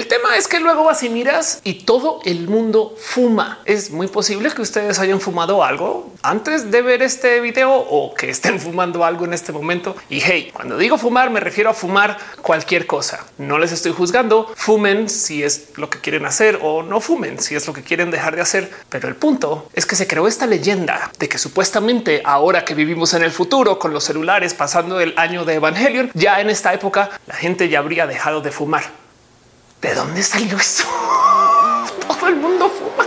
El tema es que luego vas y miras y todo el mundo fuma. Es muy posible que ustedes hayan fumado algo antes de ver este video o que estén fumando algo en este momento. Y hey, cuando digo fumar me refiero a fumar cualquier cosa. No les estoy juzgando. Fumen si es lo que quieren hacer o no fumen si es lo que quieren dejar de hacer. Pero el punto es que se creó esta leyenda de que supuestamente ahora que vivimos en el futuro con los celulares pasando el año de Evangelion, ya en esta época la gente ya habría dejado de fumar. ¿De dónde salió eso? Todo el mundo fuma.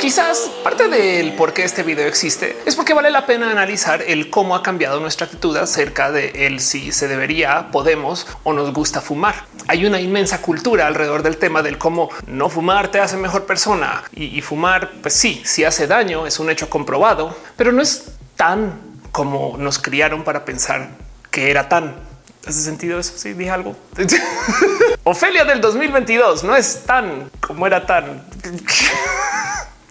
Quizás parte del por qué este video existe es porque vale la pena analizar el cómo ha cambiado nuestra actitud acerca de el si se debería, podemos o nos gusta fumar. Hay una inmensa cultura alrededor del tema del cómo no fumar te hace mejor persona y, y fumar, pues sí, si hace daño, es un hecho comprobado, pero no es tan como nos criaron para pensar que era tan. ¿Hace sentido eso? Sí, dije algo. Ofelia del 2022 no es tan como era tan.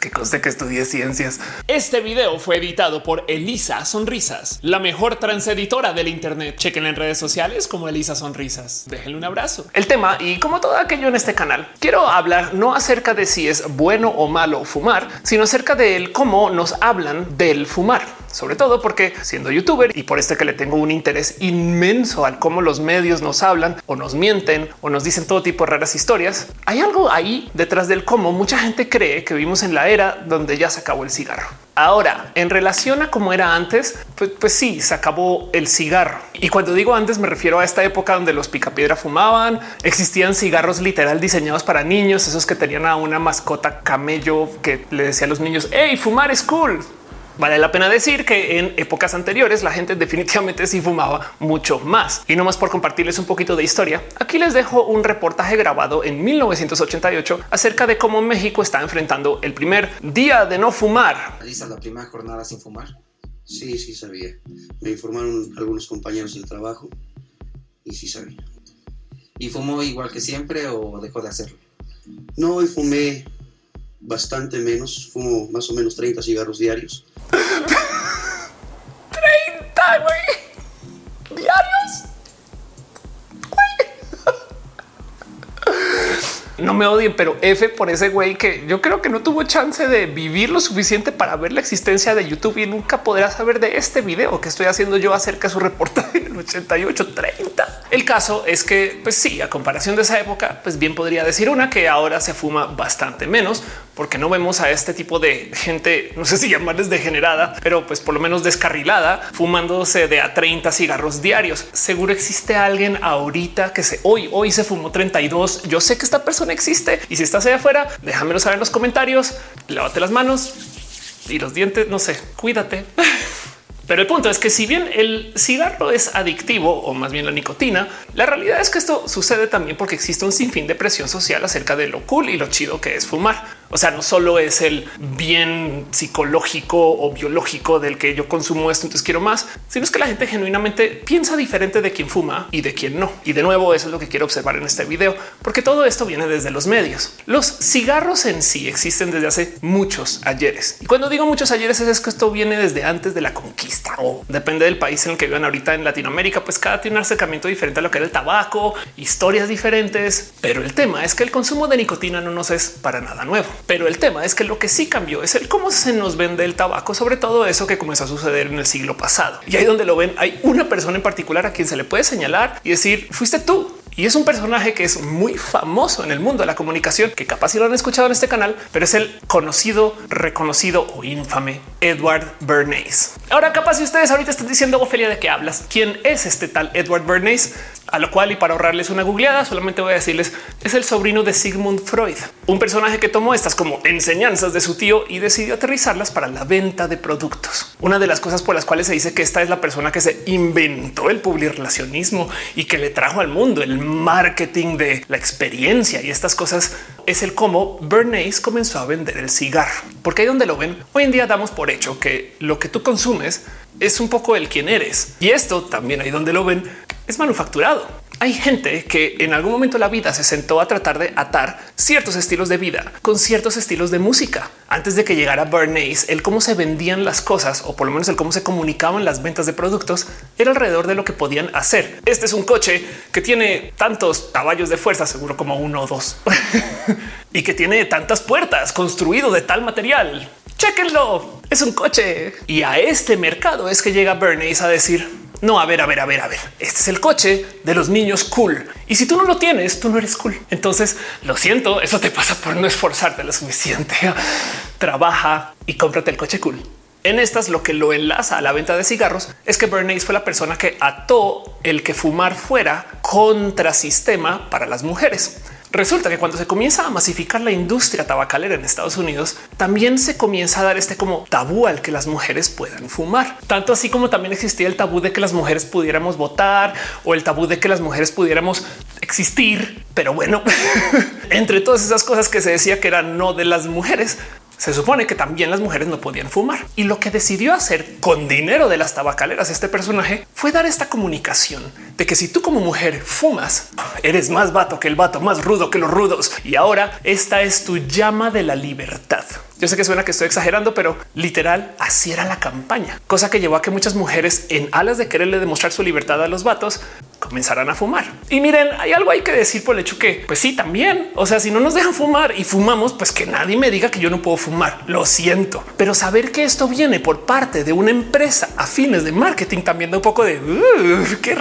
que conste que estudié ciencias. Este video fue editado por Elisa Sonrisas, la mejor transeditora del Internet. Chequen en redes sociales como Elisa Sonrisas. Déjenle un abrazo. El tema y como todo aquello en este canal, quiero hablar no acerca de si es bueno o malo fumar, sino acerca del cómo nos hablan del fumar sobre todo porque siendo youtuber y por este que le tengo un interés inmenso al cómo los medios nos hablan o nos mienten o nos dicen todo tipo de raras historias. Hay algo ahí detrás del cómo mucha gente cree que vivimos en la era donde ya se acabó el cigarro. Ahora, en relación a cómo era antes, pues, pues, sí, se acabó el cigarro. Y cuando digo antes me refiero a esta época donde los picapiedra fumaban, existían cigarros literal diseñados para niños, esos que tenían a una mascota camello que le decía a los niños, hey, fumar es cool. Vale la pena decir que en épocas anteriores la gente definitivamente sí fumaba mucho más. Y no más por compartirles un poquito de historia, aquí les dejo un reportaje grabado en 1988 acerca de cómo México está enfrentando el primer día de no fumar. ¿Lista la primera jornada sin fumar? Sí, sí sabía. Me informaron algunos compañeros del trabajo y sí sabía. ¿Y fumó igual que siempre o dejó de hacerlo? No, hoy fumé bastante menos, fumo más o menos 30 cigarros diarios 30, güey. Diarios. No me odien, pero F por ese güey que yo creo que no tuvo chance de vivir lo suficiente para ver la existencia de YouTube y nunca podrá saber de este video que estoy haciendo yo acerca de su reportaje en el 88 30. El caso es que, pues sí, a comparación de esa época, pues bien podría decir una que ahora se fuma bastante menos, porque no vemos a este tipo de gente, no sé si llamarles degenerada, pero pues por lo menos descarrilada, fumándose de a 30 cigarros diarios. Seguro existe alguien ahorita que se hoy, hoy se fumó 32. Yo sé que esta persona existe y si estás allá afuera, déjamelo saber en los comentarios. Lávate las manos y los dientes. No sé, cuídate. Pero el punto es que si bien el cigarro es adictivo o más bien la nicotina, la realidad es que esto sucede también porque existe un sinfín de presión social acerca de lo cool y lo chido que es fumar. O sea, no solo es el bien psicológico o biológico del que yo consumo esto, entonces quiero más, sino es que la gente genuinamente piensa diferente de quien fuma y de quien no. Y de nuevo, eso es lo que quiero observar en este video, porque todo esto viene desde los medios. Los cigarros en sí existen desde hace muchos ayeres. Y cuando digo muchos ayeres es que esto viene desde antes de la conquista o depende del país en el que vivan ahorita en Latinoamérica, pues cada tiene un acercamiento diferente a lo que era el tabaco, historias diferentes. Pero el tema es que el consumo de nicotina no nos es para nada nuevo. Pero el tema es que lo que sí cambió es el cómo se nos vende el tabaco, sobre todo eso que comenzó a suceder en el siglo pasado. Y ahí donde lo ven, hay una persona en particular a quien se le puede señalar y decir, fuiste tú. Y es un personaje que es muy famoso en el mundo de la comunicación, que capaz si lo han escuchado en este canal, pero es el conocido, reconocido o infame Edward Bernays. Ahora, capaz si ustedes ahorita están diciendo, Ofelia, ¿de qué hablas? ¿Quién es este tal Edward Bernays? A lo cual, y para ahorrarles una googleada, solamente voy a decirles, es el sobrino de Sigmund Freud, un personaje que tomó estas como enseñanzas de su tío y decidió aterrizarlas para la venta de productos. Una de las cosas por las cuales se dice que esta es la persona que se inventó el publirelacionismo y que le trajo al mundo el marketing de la experiencia y estas cosas es el cómo Bernays comenzó a vender el cigarro. Porque ahí donde lo ven, hoy en día damos por hecho que lo que tú consumes es un poco el quién eres. Y esto también ahí donde lo ven es manufacturado. Hay gente que en algún momento de la vida se sentó a tratar de atar ciertos estilos de vida con ciertos estilos de música. Antes de que llegara Bernays, el cómo se vendían las cosas o por lo menos el cómo se comunicaban las ventas de productos era alrededor de lo que podían hacer. Este es un coche que tiene tantos caballos de fuerza, seguro como uno o dos, y que tiene tantas puertas construido de tal material. Chequenlo, es un coche. Y a este mercado es que llega Bernays a decir, no, a ver, a ver, a ver, a ver. Este es el coche de los niños cool. Y si tú no lo tienes, tú no eres cool. Entonces, lo siento, eso te pasa por no esforzarte lo suficiente. Trabaja y cómprate el coche cool. En estas lo que lo enlaza a la venta de cigarros es que Bernays fue la persona que ató el que fumar fuera contrasistema para las mujeres. Resulta que cuando se comienza a masificar la industria tabacalera en Estados Unidos, también se comienza a dar este como tabú al que las mujeres puedan fumar. Tanto así como también existía el tabú de que las mujeres pudiéramos votar o el tabú de que las mujeres pudiéramos existir. Pero bueno, entre todas esas cosas que se decía que eran no de las mujeres, se supone que también las mujeres no podían fumar y lo que decidió hacer con dinero de las tabacaleras este personaje fue dar esta comunicación de que si tú como mujer fumas, eres más vato que el vato, más rudo que los rudos y ahora esta es tu llama de la libertad. Yo sé que suena que estoy exagerando, pero literal así era la campaña, cosa que llevó a que muchas mujeres en alas de quererle demostrar su libertad a los vatos comenzarán a fumar. Y miren, hay algo hay que decir por el hecho que, pues sí, también. O sea, si no nos dejan fumar y fumamos, pues que nadie me diga que yo no puedo fumar. Lo siento, pero saber que esto viene por parte de una empresa a fines de marketing también da un poco de qué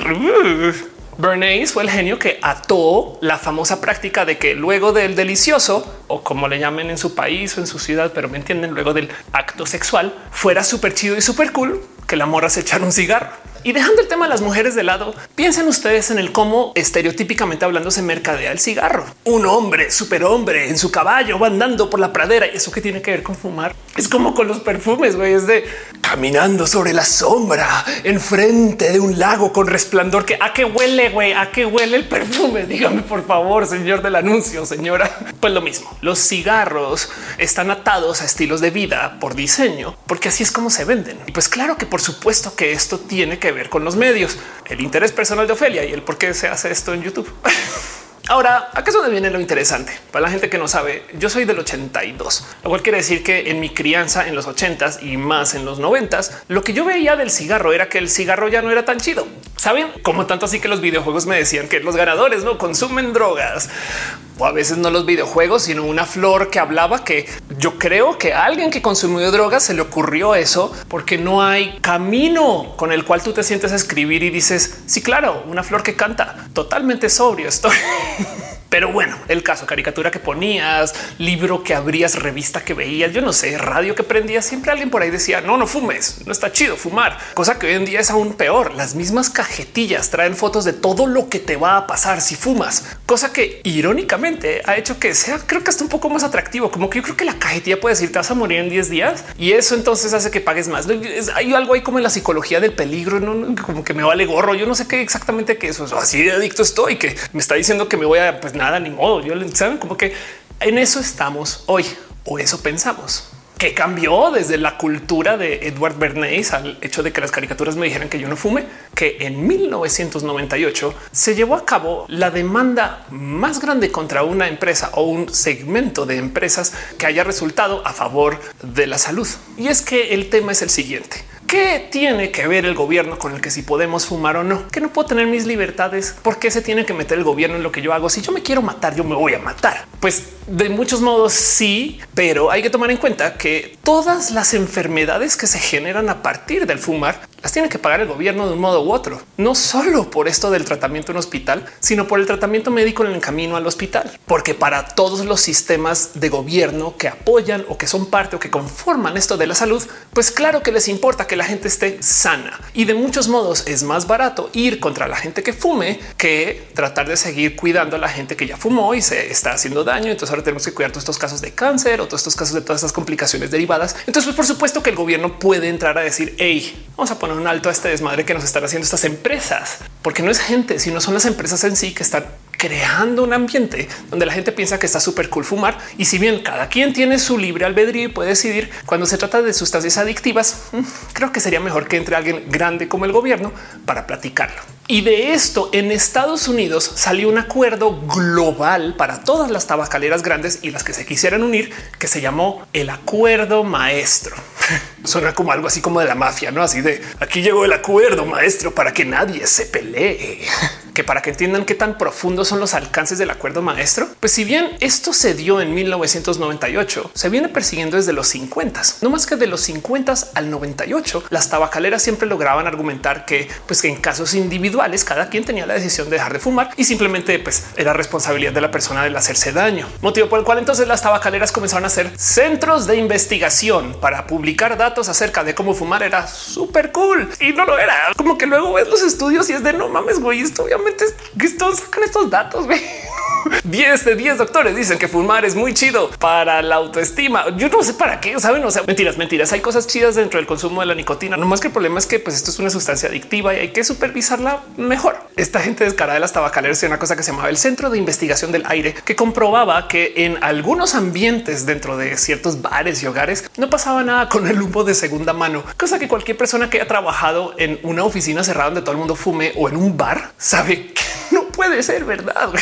Bernays fue el genio que ató la famosa práctica de que luego del delicioso o como le llamen en su país o en su ciudad, pero me entienden, luego del acto sexual fuera súper chido y súper cool que la morra se echara un cigarro. Y dejando el tema de las mujeres de lado, piensen ustedes en el cómo estereotípicamente hablando se mercadea el cigarro. Un hombre, superhombre en su caballo va andando por la pradera. ¿Y eso que tiene que ver con fumar? Es como con los perfumes, güey. Es de caminando sobre la sombra enfrente de un lago con resplandor. Que a qué huele, güey? ¿A qué huele el perfume? Dígame, por favor, señor del anuncio, señora. Pues lo mismo. Los cigarros están atados a estilos de vida por diseño, porque así es como se venden. Pues claro que por supuesto que esto tiene que ver con los medios, el interés personal de Ofelia y el por qué se hace esto en YouTube. Ahora, acá es donde viene lo interesante. Para la gente que no sabe, yo soy del 82, lo cual quiere decir que en mi crianza en los 80s y más en los 90s, lo que yo veía del cigarro era que el cigarro ya no era tan chido. Saben como tanto así que los videojuegos me decían que los ganadores no consumen drogas o a veces no los videojuegos, sino una flor que hablaba que yo creo que a alguien que consumió drogas se le ocurrió eso porque no hay camino con el cual tú te sientes a escribir y dices, sí, claro, una flor que canta totalmente sobrio estoy. Pero bueno, el caso, caricatura que ponías, libro que abrías, revista que veías, yo no sé, radio que prendías, siempre alguien por ahí decía, no, no fumes, no está chido fumar, cosa que hoy en día es aún peor. Las mismas cajetillas traen fotos de todo lo que te va a pasar si fumas, cosa que irónicamente ha hecho que sea, creo que hasta un poco más atractivo, como que yo creo que la cajetilla puede decir te vas a morir en 10 días y eso entonces hace que pagues más. Hay algo ahí como en la psicología del peligro, no como que me vale gorro. Yo no sé qué exactamente qué eso es así de adicto estoy que me está diciendo que me voy a pues ni modo. Yo saben como que en eso estamos hoy o eso pensamos que cambió desde la cultura de Edward Bernays al hecho de que las caricaturas me dijeran que yo no fume, que en 1998 se llevó a cabo la demanda más grande contra una empresa o un segmento de empresas que haya resultado a favor de la salud. Y es que el tema es el siguiente. ¿Qué tiene que ver el gobierno con el que si podemos fumar o no? Que no puedo tener mis libertades. ¿Por qué se tiene que meter el gobierno en lo que yo hago? Si yo me quiero matar, yo me voy a matar. Pues de muchos modos sí, pero hay que tomar en cuenta que todas las enfermedades que se generan a partir del fumar las tiene que pagar el gobierno de un modo u otro, no solo por esto del tratamiento en hospital, sino por el tratamiento médico en el camino al hospital, porque para todos los sistemas de gobierno que apoyan o que son parte o que conforman esto de la salud, pues claro que les importa que la gente esté sana y de muchos modos es más barato ir contra la gente que fume que tratar de seguir cuidando a la gente que ya fumó y se está haciendo daño. Entonces ahora tenemos que cuidar todos estos casos de cáncer o todos estos casos de todas estas complicaciones derivadas. Entonces, pues, por supuesto que el gobierno puede entrar a decir, hey, vamos a poner un alto a este desmadre que nos están haciendo estas empresas, porque no es gente, sino son las empresas en sí que están creando un ambiente donde la gente piensa que está súper cool fumar. Y si bien cada quien tiene su libre albedrío y puede decidir cuando se trata de sustancias adictivas, mm, creo que sería mejor que entre alguien grande como el gobierno para platicarlo. Y de esto en Estados Unidos salió un acuerdo global para todas las tabacaleras grandes y las que se quisieran unir, que se llamó el Acuerdo Maestro. Suena como algo así como de la mafia, no así de aquí llegó el acuerdo maestro para que nadie se pelee. Que para que entiendan qué tan profundos son los alcances del acuerdo maestro, pues si bien esto se dio en 1998, se viene persiguiendo desde los 50, no más que de los 50 al 98, las tabacaleras siempre lograban argumentar que, pues que en casos individuales cada quien tenía la decisión de dejar de fumar y simplemente pues era responsabilidad de la persona del hacerse daño. Motivo por el cual entonces las tabacaleras comenzaron a ser centros de investigación para publicar datos acerca de cómo fumar era súper cool y no lo era. Como que luego ves los estudios y es de no mames, güey, esto obviamente es que sacan estos datos. 10 de 10 doctores dicen que fumar es muy chido para la autoestima. Yo no sé para qué saben. O sea, mentiras, mentiras. Hay cosas chidas dentro del consumo de la nicotina. No más que el problema es que pues esto es una sustancia adictiva y hay que supervisarla mejor. Esta gente descarada de las tabacaleras tiene una cosa que se llamaba el Centro de Investigación del Aire, que comprobaba que en algunos ambientes dentro de ciertos bares y hogares no pasaba nada con el humo de segunda mano, cosa que cualquier persona que haya trabajado en una oficina cerrada donde todo el mundo fume o en un bar sabe que puede ser verdad.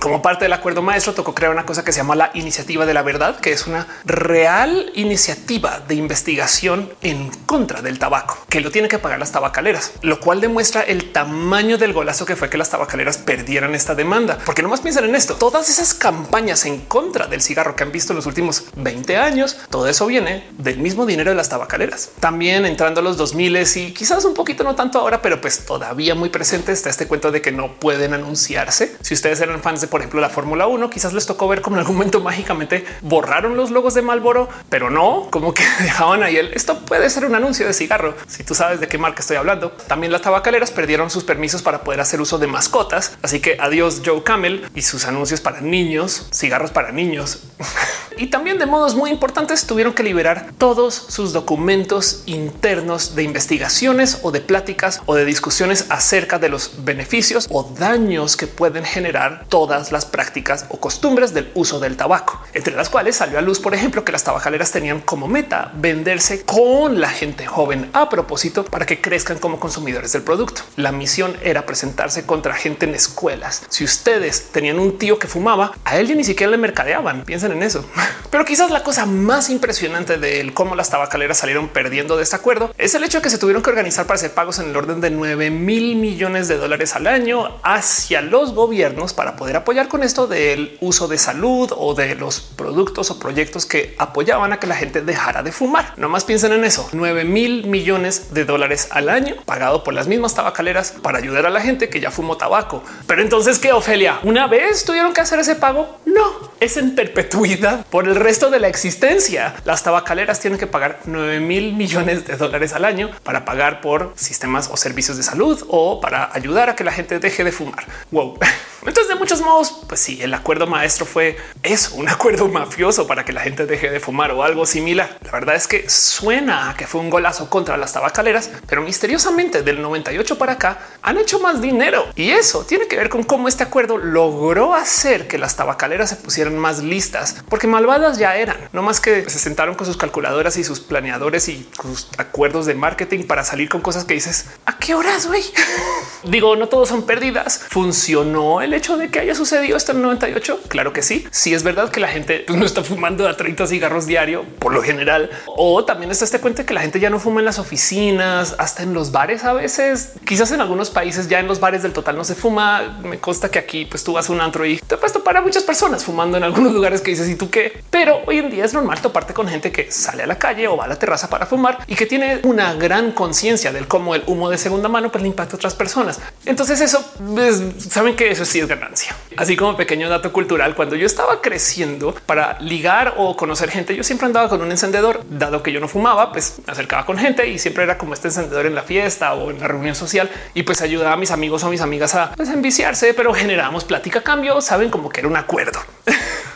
Como parte del acuerdo maestro, tocó crear una cosa que se llama la iniciativa de la verdad, que es una real iniciativa de investigación en contra del tabaco, que lo tienen que pagar las tabacaleras, lo cual demuestra el tamaño del golazo que fue que las tabacaleras perdieran esta demanda. Porque no más piensan en esto, todas esas campañas en contra del cigarro que han visto en los últimos 20 años, todo eso viene del mismo dinero de las tabacaleras. También entrando a los 2000 y quizás un poquito no tanto ahora, pero pues todavía muy presente está este cuento de que no pueden anunciarse. Si ustedes eran fans de, por ejemplo, la Fórmula 1, quizás les tocó ver como en algún momento mágicamente borraron los logos de Malboro, pero no como que dejaban ahí el esto puede ser un anuncio de cigarro. Si tú sabes de qué marca estoy hablando, también las tabacaleras perdieron sus permisos para poder hacer uso de mascotas. Así que adiós Joe Camel y sus anuncios para niños, cigarros para niños. y también de modos muy importantes tuvieron que liberar todos sus documentos internos de investigaciones o de pláticas o de discusiones acerca de los beneficios o daños que pueden generar todas las prácticas o costumbres del uso del tabaco, entre las cuales salió a luz, por ejemplo, que las tabacaleras tenían como meta venderse con la gente joven a propósito para que crezcan como consumidores del producto. La misión era presentarse contra gente en escuelas. Si ustedes tenían un tío que fumaba, a él ni siquiera le mercadeaban. Piensen en eso. Pero quizás la cosa más impresionante de cómo las tabacaleras salieron perdiendo de este acuerdo es el hecho de que se tuvieron que organizar para hacer pagos en el orden de 9 mil millones de dólares al año hacia los gobiernos para poder apoyar con esto del uso de salud o de los productos o proyectos que apoyaban a que la gente dejara de fumar. No más piensen en eso. 9 mil millones de dólares al año pagado por las mismas tabacaleras para ayudar a la gente que ya fumó tabaco. Pero entonces, ¿qué, Ofelia? ¿Una vez tuvieron que hacer ese pago? No, es en perpetuidad el resto de la existencia. Las tabacaleras tienen que pagar 9 mil millones de dólares al año para pagar por sistemas o servicios de salud o para ayudar a que la gente deje de fumar. Wow. Entonces, de muchos modos, pues sí, el acuerdo maestro fue eso, un acuerdo mafioso para que la gente deje de fumar o algo similar. La verdad es que suena a que fue un golazo contra las tabacaleras, pero misteriosamente del 98 para acá han hecho más dinero y eso tiene que ver con cómo este acuerdo logró hacer que las tabacaleras se pusieran más listas, porque malvadas ya eran, no más que se sentaron con sus calculadoras y sus planeadores y sus acuerdos de marketing para salir con cosas que dices a qué horas, güey. Digo, no todos son pérdidas. Funcionó el hecho de que haya sucedido en el 98? Claro que sí. Si es verdad que la gente pues, no está fumando a 30 cigarros diario por lo general, o también está este cuenta que la gente ya no fuma en las oficinas, hasta en los bares a veces. Quizás en algunos países ya en los bares del total no se fuma. Me consta que aquí pues tú vas a un antro y te ha puesto para muchas personas fumando en algunos lugares que dices y tú qué, pero hoy en día es normal toparte con gente que sale a la calle o va a la terraza para fumar y que tiene una gran conciencia del cómo el humo de segunda mano pues le impacta a otras personas. Entonces eso pues, saben que eso sí es ganancia. Así como pequeño dato cultural, cuando yo estaba creciendo para ligar o conocer gente, yo siempre andaba con un encendedor, dado que yo no fumaba, pues me acercaba con gente y siempre era como este encendedor en la fiesta o en la reunión social y pues ayudaba a mis amigos o mis amigas a pues, enviciarse, pero generábamos plática a cambio, saben como que era un acuerdo.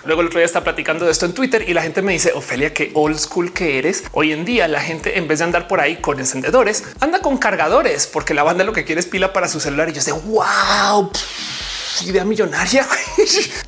Luego el otro día está platicando de esto en Twitter y la gente me dice, Ofelia, qué old school que eres. Hoy en día la gente en vez de andar por ahí con encendedores, anda con cargadores porque la banda lo que quiere es pila para su celular y yo sé, wow idea millonaria.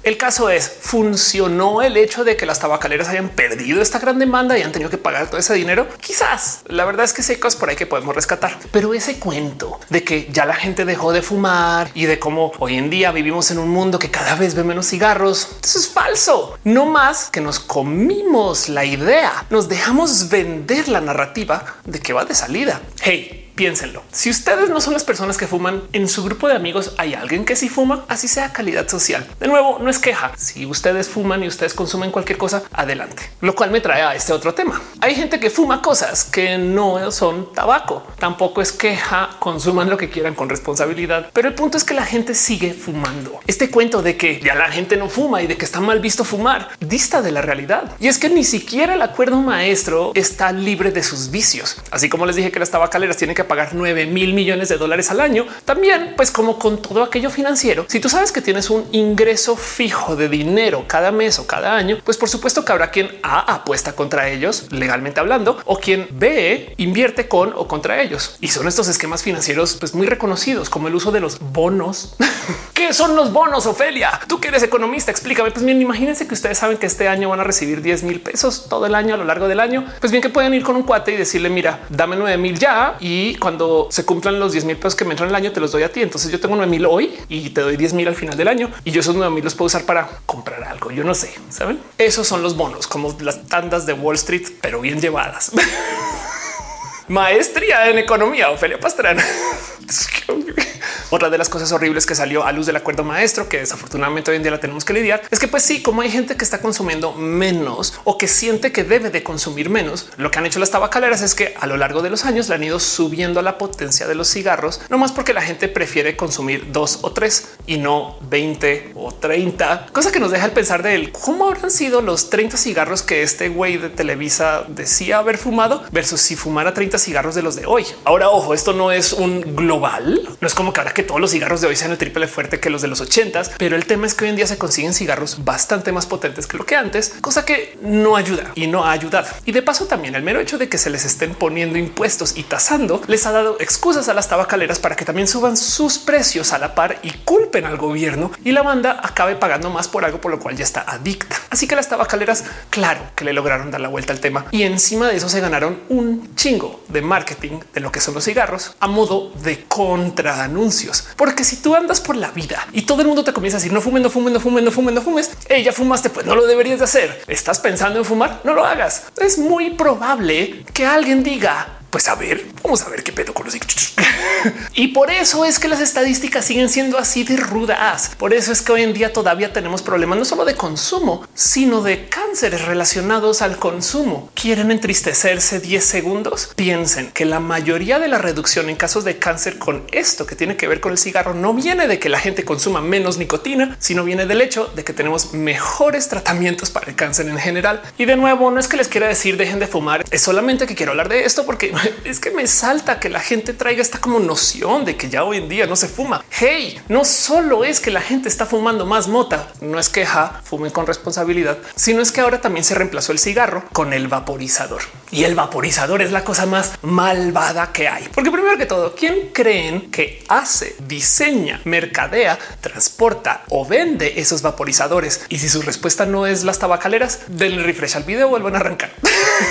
El caso es, funcionó el hecho de que las tabacaleras hayan perdido esta gran demanda y han tenido que pagar todo ese dinero. Quizás la verdad es que hay cosas por ahí que podemos rescatar, pero ese cuento de que ya la gente dejó de fumar y de cómo hoy en día vivimos en un mundo que cada vez ve menos cigarros, eso es falso. No más que nos comimos la idea, nos dejamos vender la narrativa de que va de salida. Hey, piénsenlo. Si ustedes no son las personas que fuman en su grupo de amigos, hay alguien que sí fuma, así sea calidad social. De nuevo, no es queja. Si ustedes fuman y ustedes consumen cualquier cosa, adelante. Lo cual me trae a este otro tema. Hay gente que fuma cosas que no son tabaco. Tampoco es queja. Consuman lo que quieran con responsabilidad. Pero el punto es que la gente sigue fumando. Este cuento de que ya la gente no fuma y de que está mal visto fumar dista de la realidad. Y es que ni siquiera el acuerdo maestro está libre de sus vicios. Así como les dije que las tabacaleras tienen que pagar 9 mil millones de dólares al año. También, pues como con todo aquello financiero, si tú sabes que tienes un ingreso fijo de dinero cada mes o cada año, pues por supuesto que habrá quien A apuesta contra ellos legalmente hablando o quien B invierte con o contra ellos. Y son estos esquemas financieros pues muy reconocidos como el uso de los bonos. ¿Qué son los bonos, Ofelia? Tú que eres economista, explícame. Pues bien, imagínense que ustedes saben que este año van a recibir 10 mil pesos todo el año a lo largo del año. Pues bien que pueden ir con un cuate y decirle, mira, dame 9 mil ya y cuando se cumplan los 10 mil pesos que me entran el año, te los doy a ti. Entonces yo tengo 9 mil hoy y te doy 10 mil al final del año y yo esos 9 mil los puedo usar para comprar algo. Yo no sé, saben? Esos son los bonos, como las tandas de Wall Street, pero bien llevadas. Maestría en economía, Ofelia Pastrana. Otra de las cosas horribles que salió a luz del acuerdo maestro, que desafortunadamente hoy en día la tenemos que lidiar, es que pues sí, como hay gente que está consumiendo menos o que siente que debe de consumir menos, lo que han hecho las tabacaleras es que a lo largo de los años le han ido subiendo la potencia de los cigarros, no más porque la gente prefiere consumir dos o tres y no 20 o 30, cosa que nos deja el pensar de él. ¿Cómo habrán sido los 30 cigarros que este güey de Televisa decía haber fumado versus si fumara 30 cigarros de los de hoy? Ahora, ojo, esto no es un global, no es como que ahora que todos los cigarros de hoy sean el triple fuerte que los de los ochentas, pero el tema es que hoy en día se consiguen cigarros bastante más potentes que lo que antes, cosa que no ayuda y no ha ayudado. Y de paso también el mero hecho de que se les estén poniendo impuestos y tasando les ha dado excusas a las tabacaleras para que también suban sus precios a la par y culpen al gobierno y la banda acabe pagando más por algo por lo cual ya está adicta. Así que las tabacaleras, claro que le lograron dar la vuelta al tema y encima de eso se ganaron un chingo de marketing de lo que son los cigarros a modo de contra porque si tú andas por la vida y todo el mundo te comienza a decir no fumes, no fumes, no fumes, no fumes, no fumes, ella fumaste, pues no lo deberías de hacer. Estás pensando en fumar, no lo hagas. Es muy probable que alguien diga pues a ver, vamos a ver qué pedo con los y por eso es que las estadísticas siguen siendo así de rudas. Por eso es que hoy en día todavía tenemos problemas no solo de consumo, sino de cánceres relacionados al consumo. ¿Quieren entristecerse 10 segundos? Piensen que la mayoría de la reducción en casos de cáncer con esto que tiene que ver con el cigarro no viene de que la gente consuma menos nicotina, sino viene del hecho de que tenemos mejores tratamientos para el cáncer en general. Y de nuevo, no es que les quiera decir dejen de fumar, es solamente que quiero hablar de esto porque es que me salta que la gente traiga esta como noción de que ya hoy en día no se fuma. Hey, no solo es que la gente está fumando más mota, no es queja, fumen con responsabilidad, sino es que ahora también se reemplazó el cigarro con el vaporizador. Y el vaporizador es la cosa más malvada que hay. Porque primero que todo, ¿quién creen que hace, diseña, mercadea, transporta o vende esos vaporizadores? Y si su respuesta no es las tabacaleras, denle refresh al video, vuelvan a arrancar.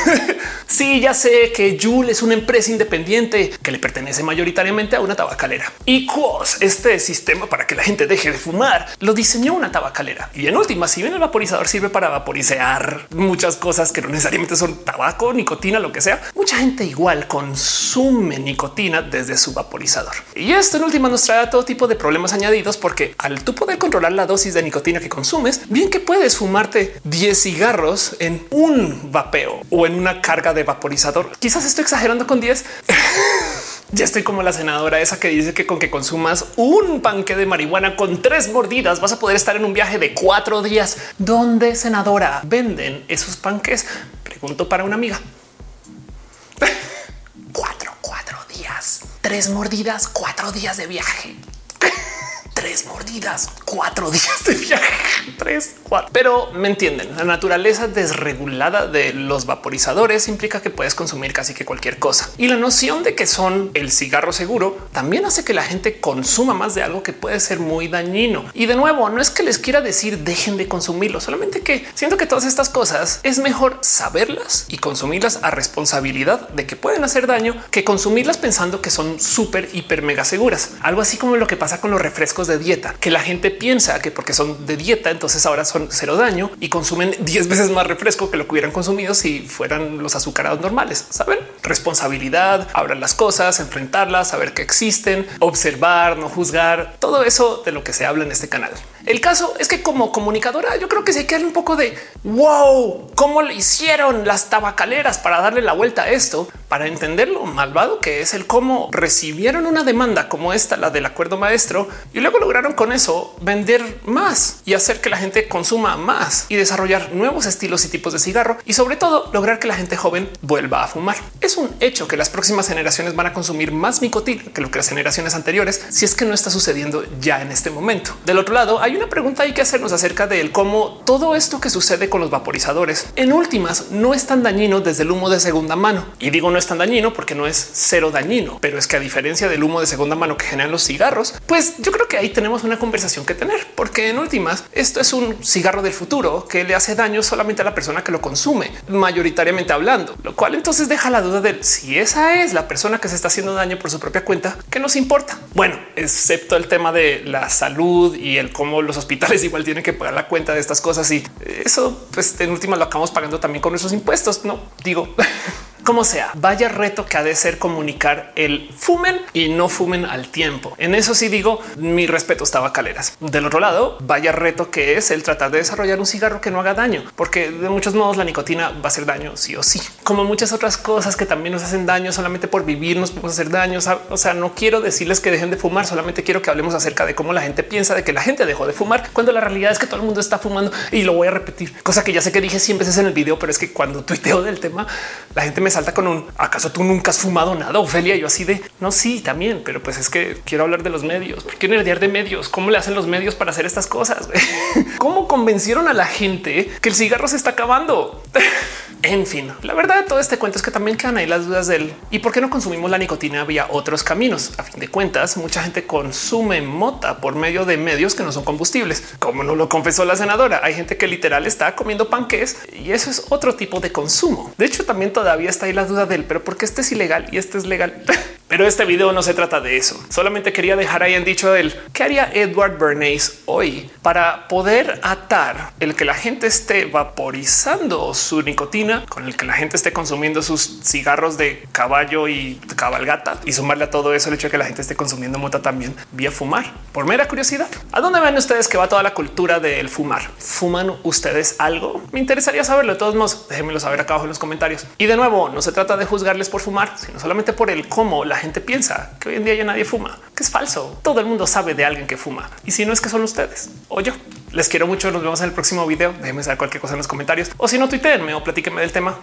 sí, ya sé que Jules es una empresa independiente que le pertenece mayoritariamente a una tabacalera. Y Quos, este sistema para que la gente deje de fumar, lo diseñó una tabacalera. Y en última, si bien el vaporizador sirve para vaporizar muchas cosas que no necesariamente son tabaco, nicotina, lo que sea, mucha gente igual consume nicotina desde su vaporizador. Y esto en última nos trae todo tipo de problemas añadidos porque al tú poder controlar la dosis de nicotina que consumes, bien que puedes fumarte 10 cigarros en un vapeo o en una carga de vaporizador. Quizás estoy exagerando con 10. Ya estoy como la senadora esa que dice que con que consumas un panque de marihuana con tres mordidas vas a poder estar en un viaje de cuatro días. ¿Dónde, senadora, venden esos panques? Pregunto para una amiga. cuatro, cuatro días, tres mordidas, cuatro días de viaje. Tres mordidas cuatro días de viaje, tres, cuatro. Pero me entienden, la naturaleza desregulada de los vaporizadores implica que puedes consumir casi que cualquier cosa. Y la noción de que son el cigarro seguro también hace que la gente consuma más de algo que puede ser muy dañino. Y de nuevo, no es que les quiera decir dejen de consumirlo, solamente que siento que todas estas cosas es mejor saberlas y consumirlas a responsabilidad de que pueden hacer daño que consumirlas pensando que son súper, hiper, mega seguras. Algo así como lo que pasa con los refrescos dieta, que la gente piensa que porque son de dieta, entonces ahora son cero daño y consumen 10 veces más refresco que lo que hubieran consumido si fueran los azucarados normales. Saben responsabilidad, abran las cosas, enfrentarlas, saber que existen, observar, no juzgar, todo eso de lo que se habla en este canal. El caso es que como comunicadora, yo creo que se queda un poco de wow, cómo le hicieron las tabacaleras para darle la vuelta a esto, para entender lo malvado que es el cómo recibieron una demanda como esta, la del acuerdo maestro, y luego lograron con eso vender más y hacer que la gente consuma más y desarrollar nuevos estilos y tipos de cigarro y sobre todo lograr que la gente joven vuelva a fumar. Es un hecho que las próximas generaciones van a consumir más nicotina que lo que las generaciones anteriores, si es que no está sucediendo ya en este momento. Del otro lado, hay una pregunta hay que hacernos acerca de cómo todo esto que sucede con los vaporizadores en últimas no es tan dañino desde el humo de segunda mano. Y digo no es tan dañino porque no es cero dañino, pero es que a diferencia del humo de segunda mano que generan los cigarros, pues yo creo que ahí tenemos una conversación que tener, porque en últimas esto es un cigarro del futuro que le hace daño solamente a la persona que lo consume, mayoritariamente hablando, lo cual entonces deja la duda de si esa es la persona que se está haciendo daño por su propia cuenta, que nos importa. Bueno, excepto el tema de la salud y el cómo los hospitales igual tienen que pagar la cuenta de estas cosas y eso pues en última lo acabamos pagando también con nuestros impuestos. No digo como sea, vaya reto que ha de ser comunicar el fumen y no fumen al tiempo. En eso sí digo mi respeto estaba caleras. Del otro lado, vaya reto que es el tratar de desarrollar un cigarro que no haga daño, porque de muchos modos la nicotina va a hacer daño sí o sí, como muchas otras cosas que también nos hacen daño solamente por vivir, nos podemos hacer daño. O sea, no quiero decirles que dejen de fumar, solamente quiero que hablemos acerca de cómo la gente piensa de que la gente dejó de fumar cuando la realidad es que todo el mundo está fumando y lo voy a repetir, cosa que ya sé que dije 100 veces en el video, pero es que cuando tuiteo del tema, la gente me salta con un acaso tú nunca has fumado nada, Ofelia. Yo así de no, sí, también, pero pues es que quiero hablar de los medios. Quiero nerdear de medios. ¿Cómo le hacen los medios para hacer estas cosas? ¿Cómo convencieron a la gente que el cigarro se está acabando? En fin, la verdad de todo este cuento es que también quedan ahí las dudas del y por qué no consumimos la nicotina vía otros caminos. A fin de cuentas, mucha gente consume mota por medio de medios que no son combustibles, como no lo confesó la senadora. Hay gente que literal está comiendo panques y eso es otro tipo de consumo. De hecho, también todavía está ahí la duda del pero por qué este es ilegal y este es legal. Pero este video no se trata de eso. Solamente quería dejar ahí en dicho del qué haría Edward Bernays hoy para poder atar el que la gente esté vaporizando su nicotina con el que la gente esté consumiendo sus cigarros de caballo y cabalgata y sumarle a todo eso el hecho de que la gente esté consumiendo mota también vía fumar por mera curiosidad. ¿A dónde ven ustedes que va toda la cultura del fumar? ¿Fuman ustedes algo? Me interesaría saberlo. De todos modos, déjenmelo saber acá abajo en los comentarios. Y de nuevo, no se trata de juzgarles por fumar, sino solamente por el cómo la gente piensa que hoy en día ya nadie fuma, que es falso. Todo el mundo sabe de alguien que fuma. Y si no es que son ustedes o yo. Les quiero mucho. Nos vemos en el próximo video. Déjenme saber cualquier cosa en los comentarios o si no, tuiteenme o platíquenme del tema.